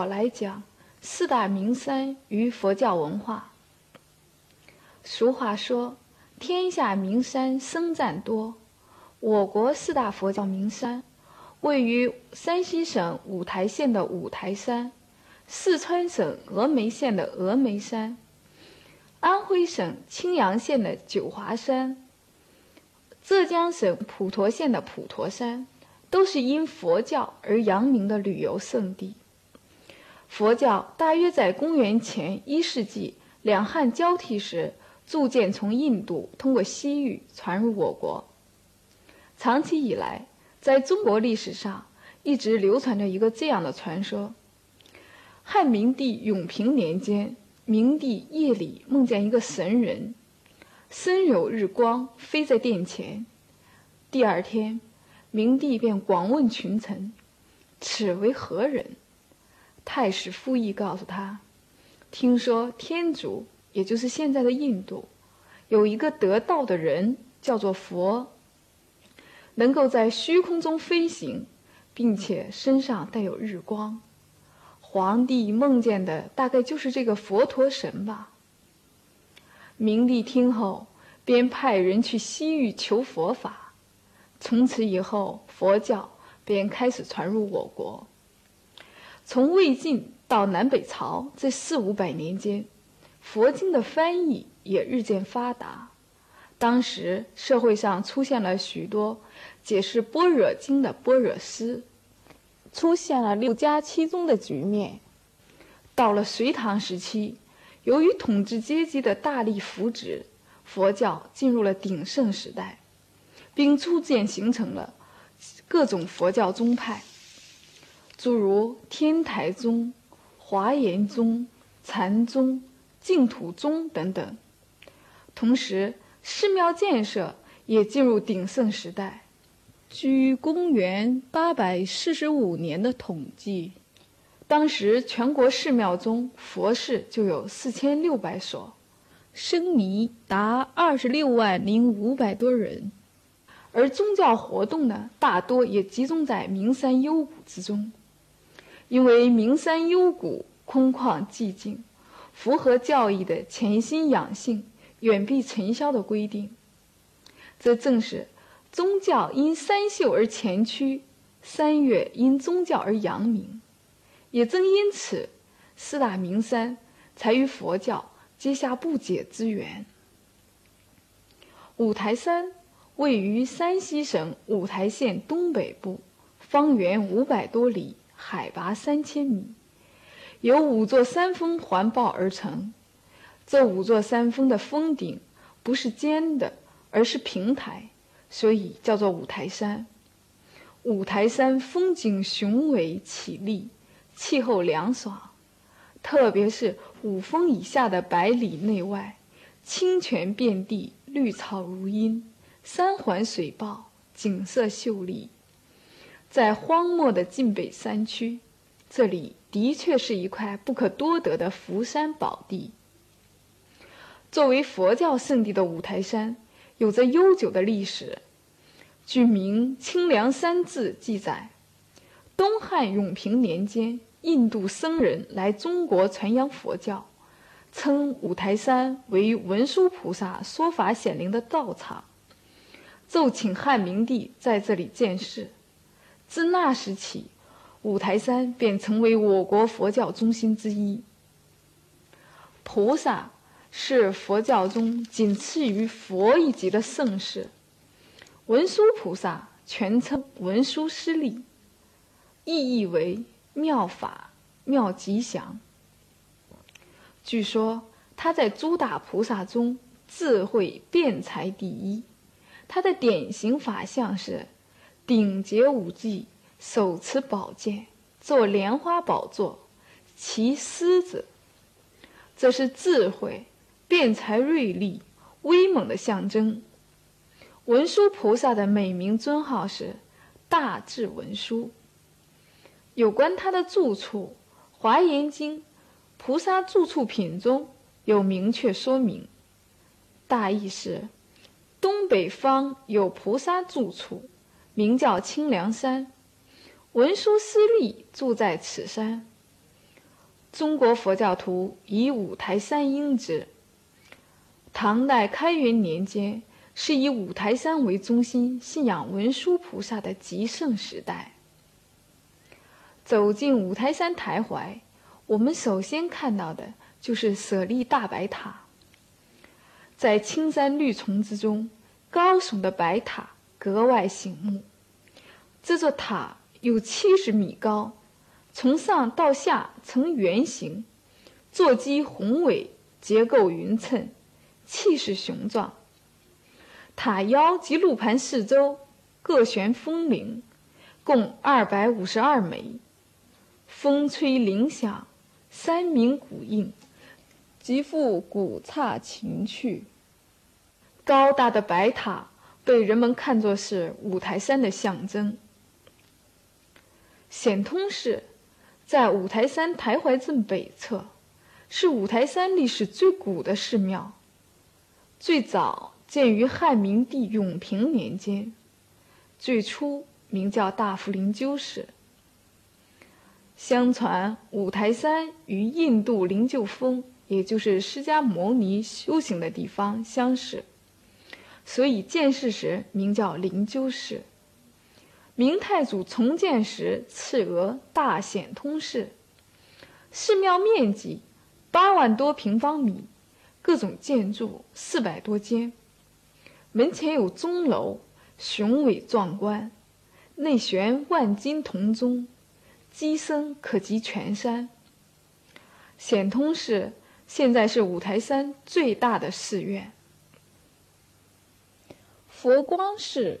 我来讲四大名山与佛教文化。俗话说：“天下名山僧占多。”我国四大佛教名山，位于山西省五台县的五台山，四川省峨眉县的峨眉山，安徽省青阳县的九华山，浙江省普陀县的普陀山。都是因佛教而扬名的旅游胜地。佛教大约在公元前一世纪两汉交替时，逐渐从印度通过西域传入我国。长期以来，在中国历史上一直流传着一个这样的传说：汉明帝永平年间，明帝夜里梦见一个神人，身有日光，飞在殿前。第二天。明帝便广问群臣：“此为何人？”太史傅毅告诉他：“听说天竺，也就是现在的印度，有一个得道的人，叫做佛，能够在虚空中飞行，并且身上带有日光。皇帝梦见的大概就是这个佛陀神吧。”明帝听后，便派人去西域求佛法。从此以后，佛教便开始传入我国。从魏晋到南北朝这四五百年间，佛经的翻译也日渐发达。当时社会上出现了许多解释般若经的般若师，出现了六家七宗的局面。到了隋唐时期，由于统治阶级的大力扶植，佛教进入了鼎盛时代。并逐渐形成了各种佛教宗派，诸如天台宗、华严宗、禅宗、净土宗等等。同时，寺庙建设也进入鼎盛时代。据公元八百四十五年的统计，当时全国寺庙中佛寺就有四千六百所，僧尼达二十六万零五百多人。而宗教活动呢，大多也集中在名山幽谷之中，因为名山幽谷空旷寂静，符合教义的潜心养性、远避尘嚣的规定。这正是宗教因山秀而前驱，山岳因宗教而扬名。也正因此，四大名山才与佛教结下不解之缘。五台山。位于山西省五台县东北部，方圆五百多里，海拔三千米，由五座山峰环抱而成。这五座山峰的峰顶不是尖的，而是平台，所以叫做五台山。五台山风景雄伟绮丽，气候凉爽，特别是五峰以下的百里内外，清泉遍地，绿草如茵。山环水抱，景色秀丽。在荒漠的晋北山区，这里的确是一块不可多得的福山宝地。作为佛教圣地的五台山，有着悠久的历史。据《明清凉山志》记载，东汉永平年间，印度僧人来中国传扬佛教，称五台山为文殊菩萨说法显灵的道场。奏请汉明帝在这里建寺，自那时起，五台山便成为我国佛教中心之一。菩萨是佛教中仅次于佛一级的圣士，文殊菩萨全称文殊师利，意义为妙法妙吉祥。据说他在诸大菩萨中智慧辩才第一。他的典型法相是顶结五髻，手持宝剑，坐莲花宝座，骑狮子。这是智慧、辩才锐利、威猛的象征。文殊菩萨的美名尊号是大智文殊。有关他的住处，《华严经·菩萨住处品》中有明确说明，大意是。东北方有菩萨住处，名叫清凉山。文殊师利住在此山。中国佛教徒以五台山应之。唐代开元年间是以五台山为中心信仰文殊菩萨的极盛时代。走进五台山台怀，我们首先看到的就是舍利大白塔。在青山绿丛之中，高耸的白塔格外醒目。这座塔有七十米高，从上到下呈圆形，座基宏伟，结构匀称，气势雄壮。塔腰及路盘四周各悬风铃，共二百五十二枚。风吹铃响，山鸣谷应，极富古刹情趣。高大的白塔被人们看作是五台山的象征。显通寺在五台山台怀镇北侧，是五台山历史最古的寺庙。最早建于汉明帝永平年间，最初名叫大福灵鹫寺。相传五台山与印度灵鹫峰，也就是释迦牟尼修行的地方相似，所以建寺时名叫灵鹫寺。明太祖重建时赐额大显通寺，寺庙面积八万多平方米，各种建筑四百多间，门前有钟楼，雄伟壮观，内悬万金铜钟。机身可及全山。显通寺现在是五台山最大的寺院。佛光寺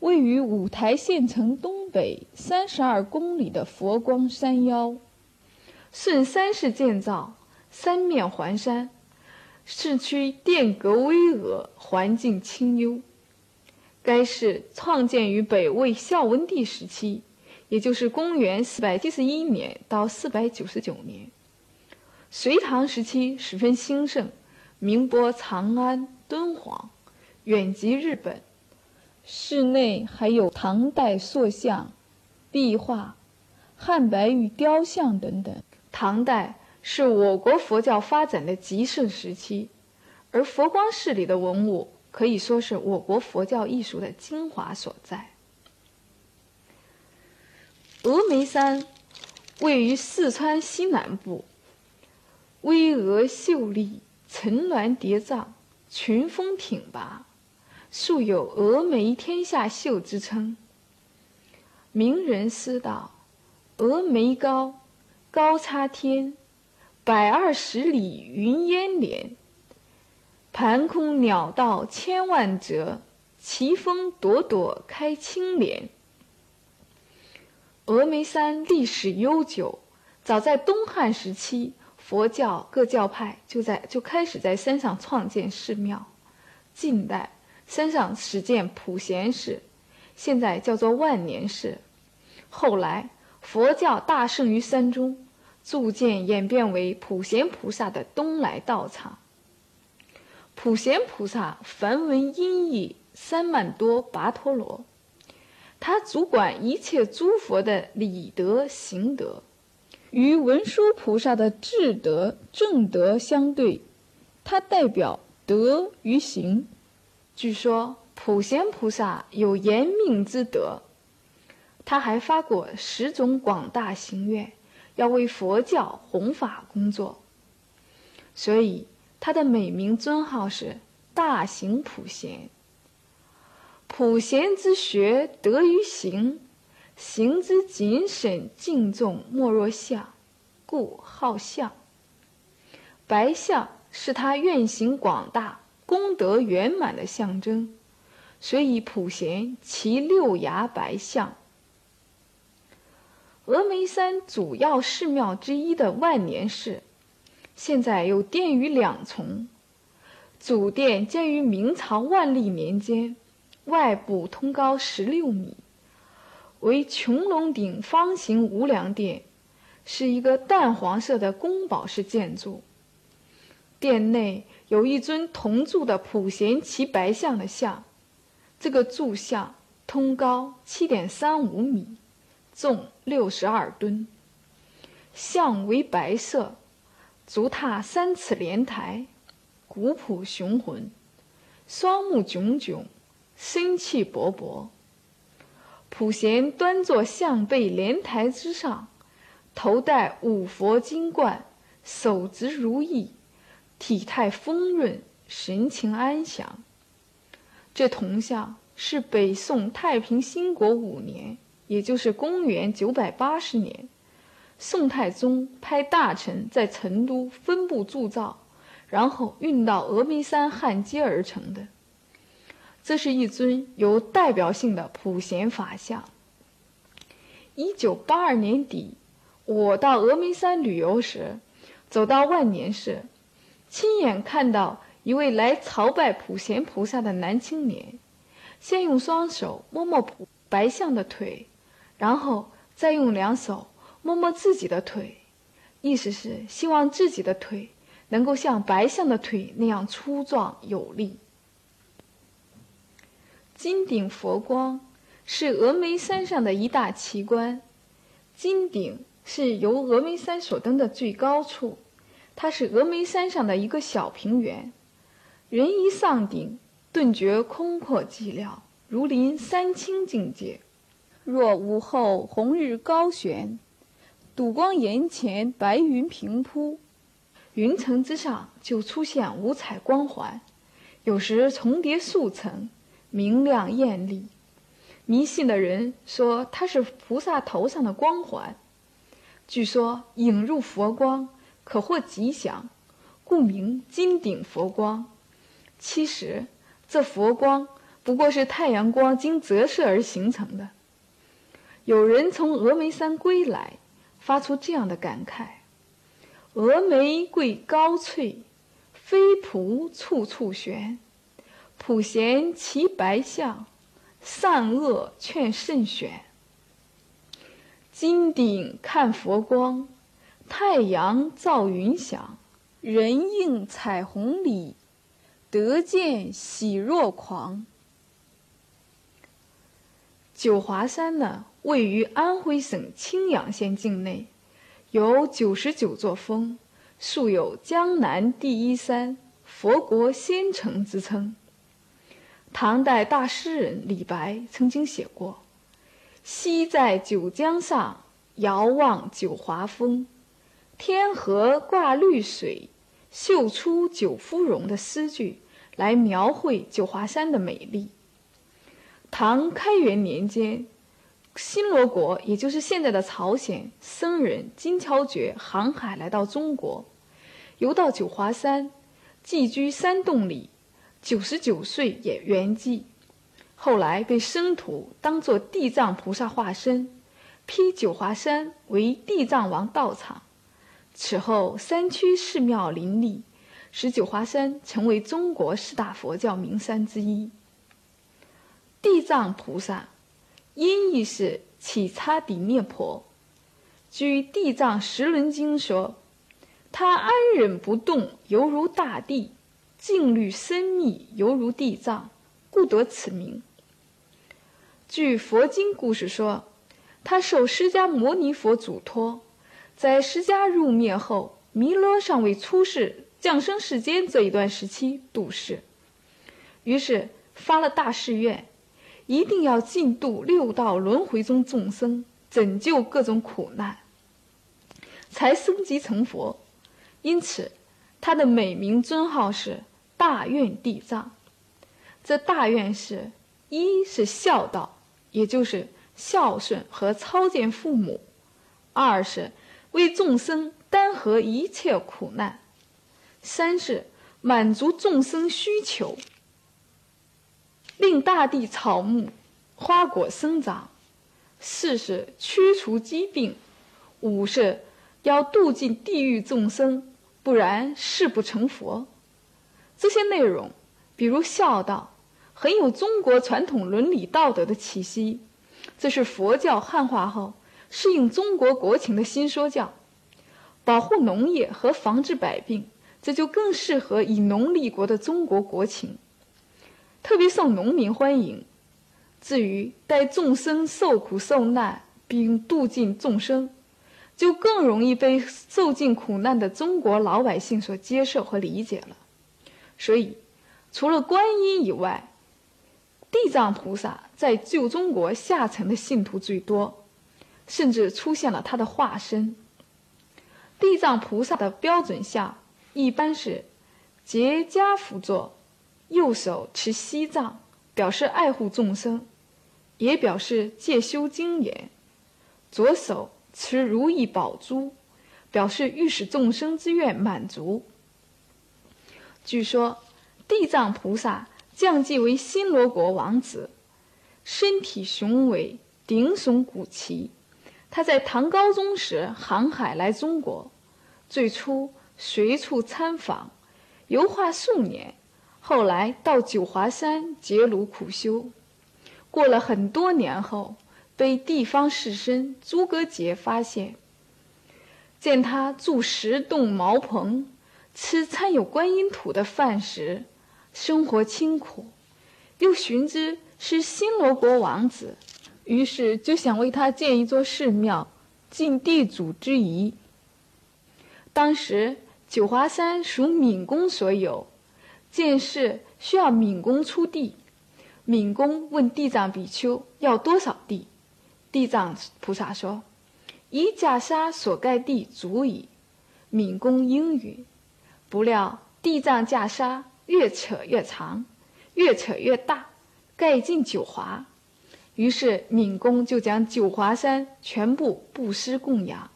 位于五台县城东北三十二公里的佛光山腰，顺山势建造，三面环山，市区殿阁巍峨，环境清幽。该寺创建于北魏孝文帝时期。也就是公元四百七十一年到四百九十九年，隋唐时期十分兴盛，名播长安、敦煌，远及日本。室内还有唐代塑像、壁画、汉白玉雕像等等。唐代是我国佛教发展的极盛时期，而佛光寺里的文物可以说是我国佛教艺术的精华所在。峨眉山位于四川西南部，巍峨秀丽，层峦叠嶂，群峰挺拔，素有“峨眉天下秀”之称。名人诗道：“峨眉高，高差天，百二十里云烟连。盘空鸟道千万折，奇峰朵朵开青莲。”峨眉山历史悠久，早在东汉时期，佛教各教派就在就开始在山上创建寺庙。近代，山上始建普贤寺，现在叫做万年寺。后来，佛教大盛于山中，逐渐演变为普贤菩萨的东来道场。普贤菩萨梵文音译三曼多跋陀罗。他主管一切诸佛的理德行德，与文殊菩萨的智德正德相对，他代表德与行。据说普贤菩萨有延命之德，他还发过十种广大行愿，要为佛教弘法工作，所以他的美名尊号是大行普贤。普贤之学得于行，行之谨慎敬重莫若相，故好相。白相是他愿行广大、功德圆满的象征，所以普贤其六牙白象。峨眉山主要寺庙之一的万年寺，现在有殿宇两重，主殿建于明朝万历年间。外部通高十六米，为穹隆顶方形无梁殿，是一个淡黄色的宫堡式建筑。殿内有一尊铜铸的普贤齐白象的像，这个柱像通高七点三五米，重六十二吨，像为白色，足踏三尺莲台，古朴雄浑，双目炯炯，生气勃勃。普贤端坐象背莲台之上，头戴五佛金冠，手执如意，体态丰润，神情安详。这铜像是北宋太平兴国五年。也就是公元九百八十年，宋太宗派大臣在成都分部铸造，然后运到峨眉山焊接而成的。这是一尊有代表性的普贤法像。一九八二年底，我到峨眉山旅游时，走到万年寺，亲眼看到一位来朝拜普贤菩萨的男青年，先用双手摸摸普白象的腿。然后再用两手摸摸自己的腿，意思是希望自己的腿能够像白象的腿那样粗壮有力。金顶佛光是峨眉山上的一大奇观。金顶是由峨眉山所登的最高处，它是峨眉山上的一个小平原。人一上顶，顿觉空阔寂寥，如临山清境界。若午后红日高悬，睹光岩前白云平铺，云层之上就出现五彩光环，有时重叠数层，明亮艳丽。迷信的人说它是菩萨头上的光环，据说引入佛光可获吉祥，故名金顶佛光。其实这佛光不过是太阳光经折射而形成的。有人从峨眉山归来，发出这样的感慨：“峨眉贵高翠，飞瀑处处悬。普贤骑白象，善恶劝慎选。金顶看佛光，太阳照云响，人映彩虹里，得见喜若狂。”九华山呢，位于安徽省青阳县境内，有九十九座峰，素有“江南第一山”“佛国仙城”之称。唐代大诗人李白曾经写过：“西在九江上，遥望九华峰，天河挂绿水，秀出九芙蓉”的诗句，来描绘九华山的美丽。唐开元年间，新罗国也就是现在的朝鲜僧人金乔觉航海来到中国，游到九华山，寄居山洞里，九十九岁也圆寂。后来被僧徒当作地藏菩萨化身，批九华山为地藏王道场。此后山区寺庙林立，使九华山成为中国四大佛教名山之一。地藏菩萨，音译是起擦底涅婆。据《地藏十轮经》说，他安忍不动，犹如大地；静虑深密，犹如地藏，故得此名。据佛经故事说，他受释迦牟尼佛嘱托，在释迦入灭后，弥勒尚未出世，降生世间这一段时期度世，于是发了大誓愿。一定要尽度六道轮回中众生，拯救各种苦难，才升级成佛。因此，他的美名尊号是大愿地藏。这大愿是一是孝道，也就是孝顺和操见父母；二是为众生担合一切苦难；三是满足众生需求。令大地草木、花果生长；四是驱除疾病；五是要度尽地狱众生，不然誓不成佛。这些内容，比如孝道，很有中国传统伦理道德的气息。这是佛教汉化后适应中国国情的新说教。保护农业和防治百病，这就更适合以农立国的中国国情。特别受农民欢迎。至于待众生受苦受难，并度尽众生，就更容易被受尽苦难的中国老百姓所接受和理解了。所以，除了观音以外，地藏菩萨在旧中国下层的信徒最多，甚至出现了他的化身。地藏菩萨的标准像一般是结跏趺坐，右手持西藏，表示爱护众生，也表示戒修精严；左手持如意宝珠，表示欲使众生之愿满足。据说，地藏菩萨降继为新罗国王子，身体雄伟，顶耸古奇。他在唐高宗时航海来中国，最初随处参访，游化数年，后来到九华山结庐苦修。过了很多年后，被地方士绅朱葛杰发现，见他住石洞茅棚。吃掺有观音土的饭食，生活清苦，又寻知是新罗国王子，于是就想为他建一座寺庙，尽地主之谊。当时九华山属闽公所有，建寺需要闽公出地。闽公问地藏比丘要多少地，地藏菩萨说：“一袈裟所盖地足矣。”闽公应允。不料地藏袈裟越扯越长，越扯越大，盖尽九华。于是闵公就将九华山全部布施供养。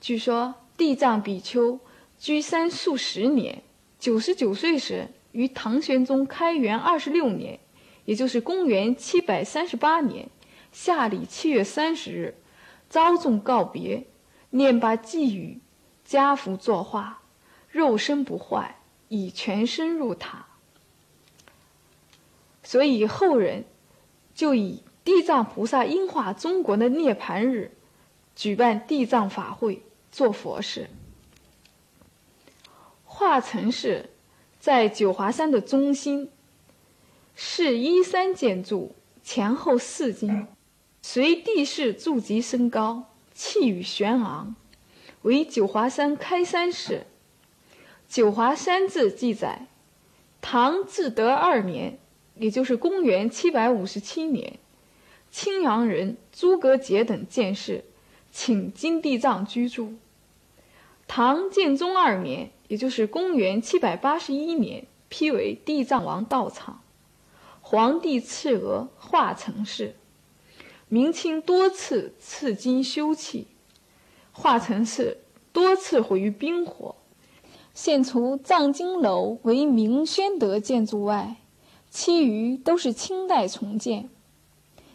据说地藏比丘居山数十年，九十九岁时，于唐玄宗开元二十六年，也就是公元七百三十八年夏历七月三十日，遭众告别，念罢寄语，家福作画。肉身不坏，以全身入塔。所以后人就以地藏菩萨应化中国的涅槃日，举办地藏法会，做佛事。化城寺在九华山的中心，是依山建筑，前后四进，随地势筑级升高，气宇轩昂，为九华山开山寺。《九华山志》记载，唐至德二年，也就是公元七百五十七年，青阳人诸葛杰等建寺，请金地藏居住。唐建中二年，也就是公元七百八十一年，批为地藏王道场，皇帝赐额化成寺。明清多次赐金修葺，化成寺多次毁于兵火。现除藏经楼为明宣德建筑外，其余都是清代重建。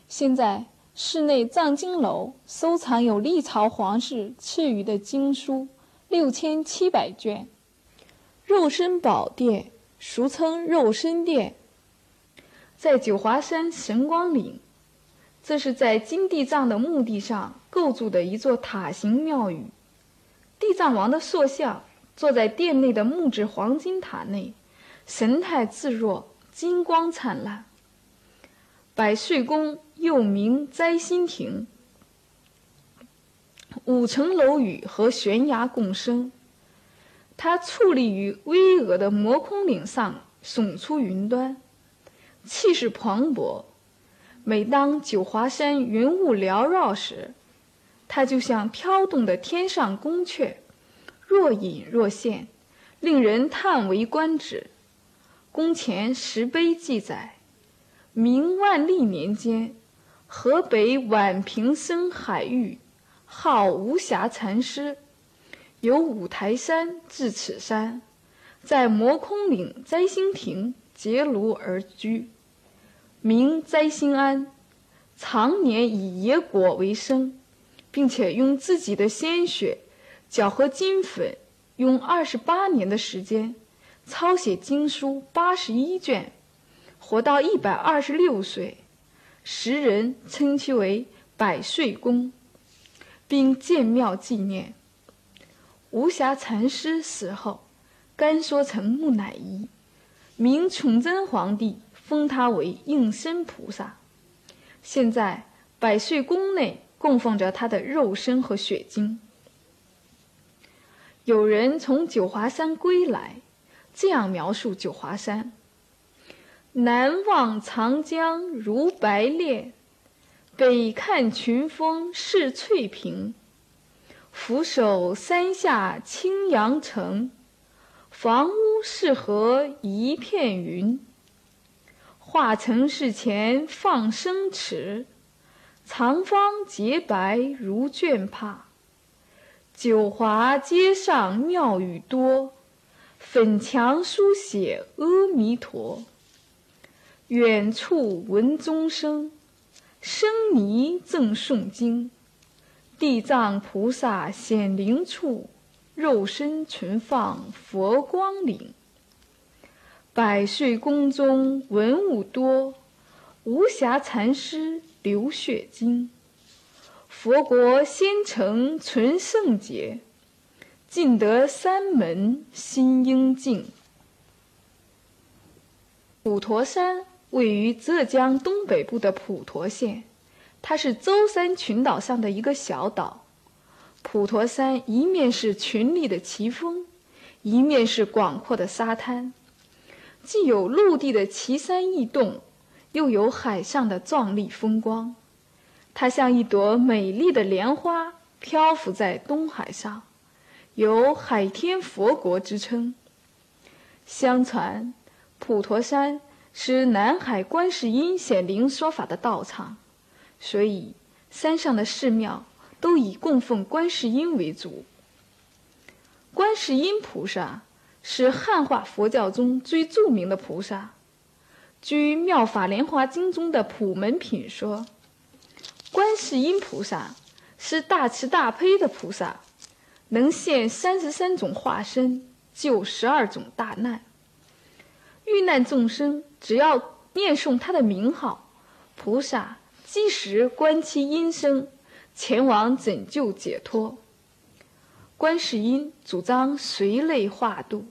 现在室内藏经楼收藏有历朝皇室赐予的经书六千七百卷。肉身宝殿俗称肉身殿，在九华山神光岭，这是在金地藏的墓地上构筑的一座塔形庙宇，地藏王的塑像。坐在殿内的木质黄金塔内，神态自若，金光灿烂。百岁宫又名摘星亭，五层楼宇和悬崖共生。它矗立于巍峨的摩空岭上，耸出云端，气势磅礴。每当九华山云雾缭绕时，它就像飘动的天上宫阙。若隐若现，令人叹为观止。宫前石碑记载：明万历年间，河北宛平生海域，号无暇禅师，由五台山至此山，在摩空岭摘星亭结庐而居，名摘星庵，常年以野果为生，并且用自己的鲜血。搅和金粉，用二十八年的时间，抄写经书八十一卷，活到一百二十六岁，时人称其为百岁公，并建庙纪念。无暇禅师死后，甘说成木乃伊，明崇祯皇帝封他为应身菩萨。现在百岁宫内供奉着他的肉身和血精。有人从九华山归来，这样描述九华山：南望长江如白练，北看群峰是翠屏。俯首山下青阳城，房屋是河一片云。化城市前放生池，长方洁白如绢帕。九华街上庙宇多，粉墙书写阿弥陀。远处闻钟声，僧尼正诵经。地藏菩萨显灵处，肉身存放佛光领。百岁宫中文物多，无暇禅师流血经。佛国仙城存圣洁，进得三门心应静。普陀山位于浙江东北部的普陀县。它是舟山群岛上的一个小岛，普陀山一面是群立的奇峰，一面是广阔的沙滩，既有陆地的奇山异洞，又有海上的壮丽风光。它像一朵美丽的莲花，漂浮在东海上，有“海天佛国”之称。相传，普陀山是南海观世音显灵说法的道场。所以，山上的寺庙都以供奉观世音为主。观世音菩萨是汉化佛教中最著名的菩萨。据《妙法莲华经》中的普门品说，观世音菩萨是大慈大悲的菩萨，能现三十三种化身，救十二种大难。遇难众生只要念诵他的名号，菩萨。即时观其音声，前往拯救解脱。观世音主张随类化度，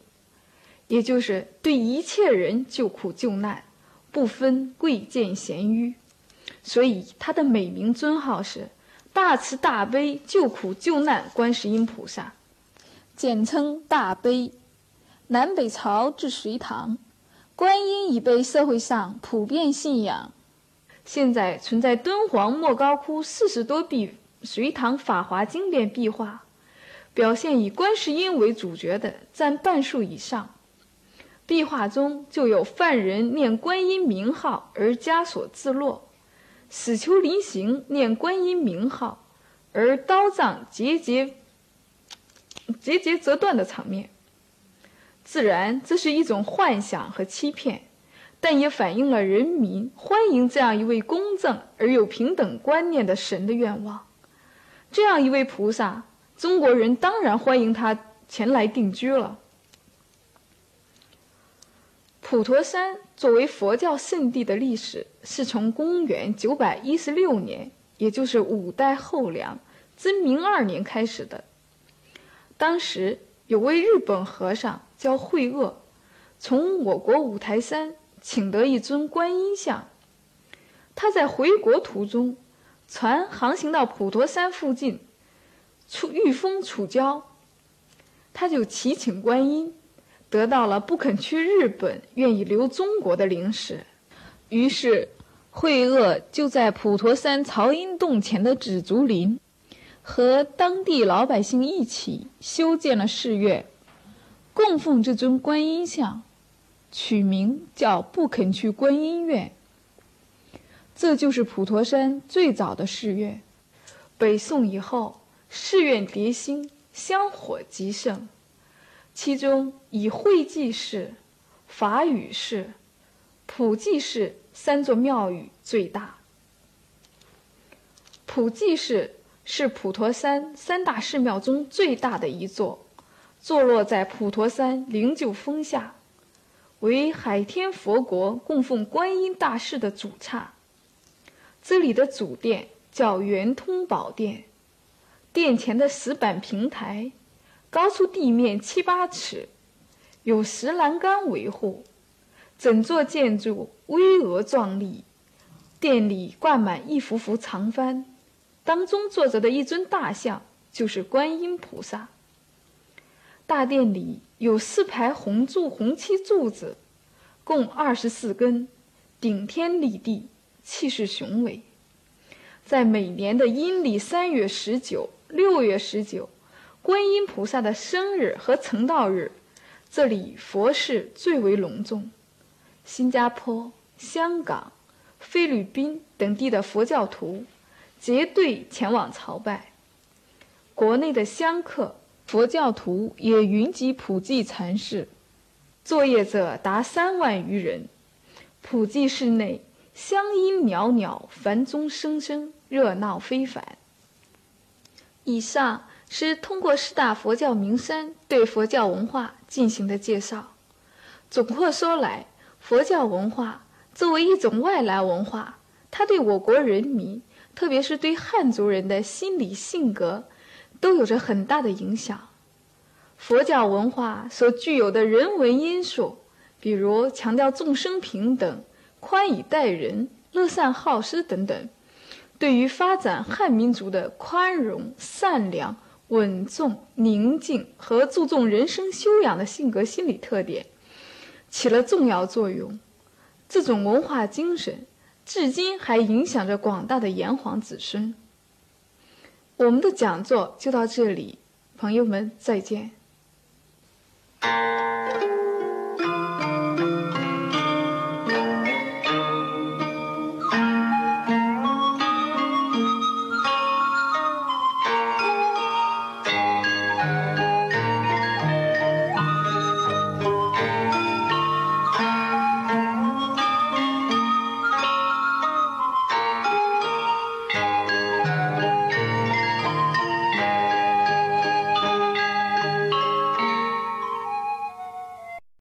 也就是对一切人救苦救难，不分贵贱贤愚，所以他的美名尊号是大慈大悲救苦救难观世音菩萨，简称大悲。南北朝至隋唐，观音已被社会上普遍信仰。现在存在敦煌莫高窟四十多壁隋唐法华经典壁画，表现以观世音为主角的占半数以上。壁画中就有犯人念观音名号而枷锁自落，死囚临刑念观音名号而刀杖节节节节折断的场面。自然，这是一种幻想和欺骗。但也反映了人民欢迎这样一位公正而有平等观念的神的愿望。这样一位菩萨，中国人当然欢迎他前来定居了。普陀山作为佛教圣地的历史，是从公元916年，也就是五代后梁真明二年开始的。当时有位日本和尚叫慧萼，从我国五台山。请得一尊观音像，他在回国途中，船航行到普陀山附近，出遇风处礁，他就祈请观音，得到了不肯去日本、愿意留中国的灵石。于是，慧萼就在普陀山曹阴洞前的紫竹林，和当地老百姓一起修建了寺院，供奉这尊观音像。取名叫不肯去观音院，这就是普陀山最早的寺院。北宋以后，寺院叠兴，香火极盛，其中以慧济寺、法雨寺、普济寺三座庙宇最大。普济寺是普陀山三大寺庙中最大的一座，坐落在普陀山灵鹫峰下。为海天佛国供奉观音大士的主刹，这里的主殿叫圆通宝殿，殿前的石板平台高出地面七八尺，有石栏杆维护，整座建筑巍峨壮丽。殿里挂满一幅幅长幡，当中坐着的一尊大像就是观音菩萨。大殿里有四排红柱红漆柱子，共二十四根，顶天立地，气势雄伟。在每年的阴历三月十九、六月十九，观音菩萨的生日和成道日，这里佛事最为隆重。新加坡、香港、菲律宾等地的佛教徒结队前往朝拜，国内的香客。佛教徒也云集普济禅寺，作业者达三万余人。普济寺内香音袅袅，梵钟声声，热闹非凡。以上是通过四大佛教名山对佛教文化进行的介绍。总括说来，佛教文化作为一种外来文化，它对我国人民，特别是对汉族人的心理性格。都有着很大的影响。佛教文化所具有的人文因素，比如强调众生平等、宽以待人、乐善好施等等，对于发展汉民族的宽容、善良、稳重、宁静和注重人生修养的性格心理特点，起了重要作用。这种文化精神，至今还影响着广大的炎黄子孙。我们的讲座就到这里，朋友们再见。